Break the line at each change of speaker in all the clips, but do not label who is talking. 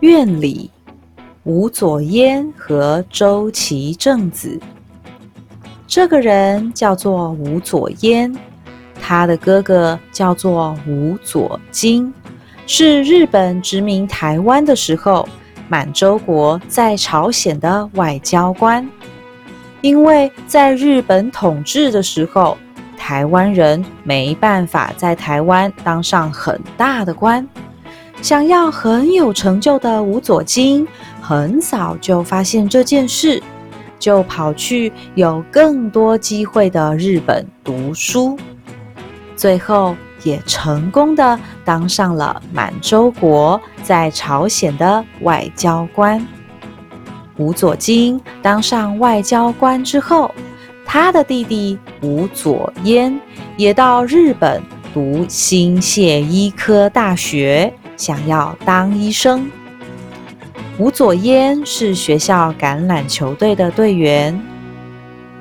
院里，吴左焉和周齐正子。这个人叫做吴左焉，他的哥哥叫做吴左京，是日本殖民台湾的时候，满洲国在朝鲜的外交官。因为在日本统治的时候，台湾人没办法在台湾当上很大的官。想要很有成就的吴佐金，很早就发现这件事，就跑去有更多机会的日本读书，最后也成功的当上了满洲国在朝鲜的外交官。吴佐金当上外交官之后，他的弟弟吴佐焉也到日本读新泻医科大学。想要当医生，吴佐焉是学校橄榄球队的队员，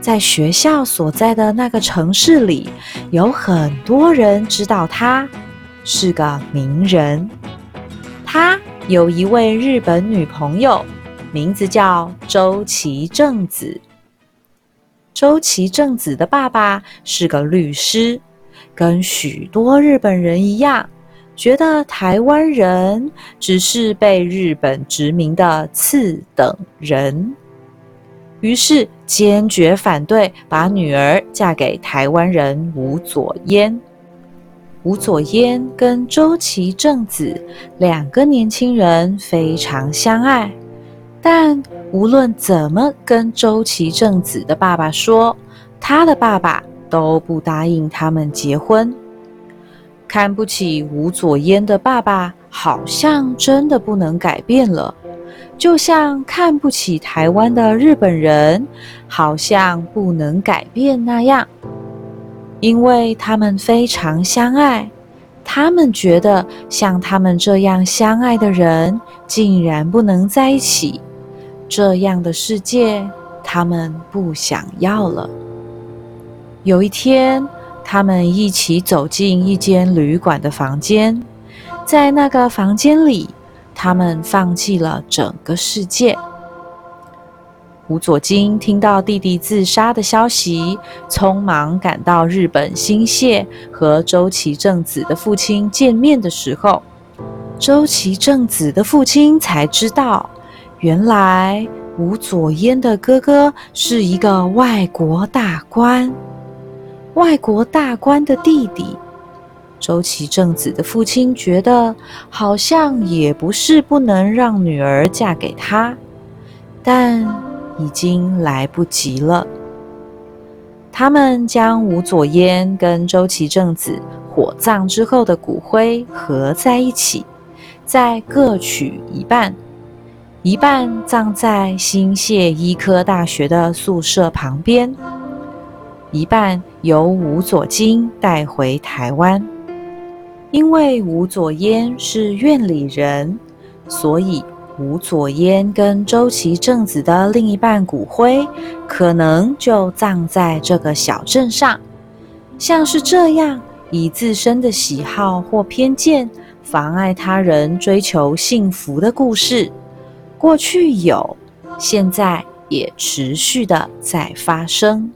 在学校所在的那个城市里，有很多人知道他是个名人。他有一位日本女朋友，名字叫周崎正子。周崎正子的爸爸是个律师，跟许多日本人一样。觉得台湾人只是被日本殖民的次等人，于是坚决反对把女儿嫁给台湾人吴佐焉。吴佐焉跟周琦正子两个年轻人非常相爱，但无论怎么跟周琦正子的爸爸说，他的爸爸都不答应他们结婚。看不起吴佐焉的爸爸，好像真的不能改变了，就像看不起台湾的日本人，好像不能改变那样。因为他们非常相爱，他们觉得像他们这样相爱的人，竟然不能在一起，这样的世界，他们不想要了。有一天。他们一起走进一间旅馆的房间，在那个房间里，他们放弃了整个世界。吴佐金听到弟弟自杀的消息，匆忙赶到日本新泻和周崎正子的父亲见面的时候，周崎正子的父亲才知道，原来吴佐焉的哥哥是一个外国大官。外国大官的弟弟周琦正子的父亲觉得，好像也不是不能让女儿嫁给他，但已经来不及了。他们将吴佐烟跟周琦正子火葬之后的骨灰合在一起，再各取一半，一半葬在新泻医科大学的宿舍旁边。一半由吴佐金带回台湾，因为吴佐焉是院里人，所以吴佐焉跟周琦正子的另一半骨灰，可能就葬在这个小镇上。像是这样以自身的喜好或偏见妨碍他人追求幸福的故事，过去有，现在也持续的在发生。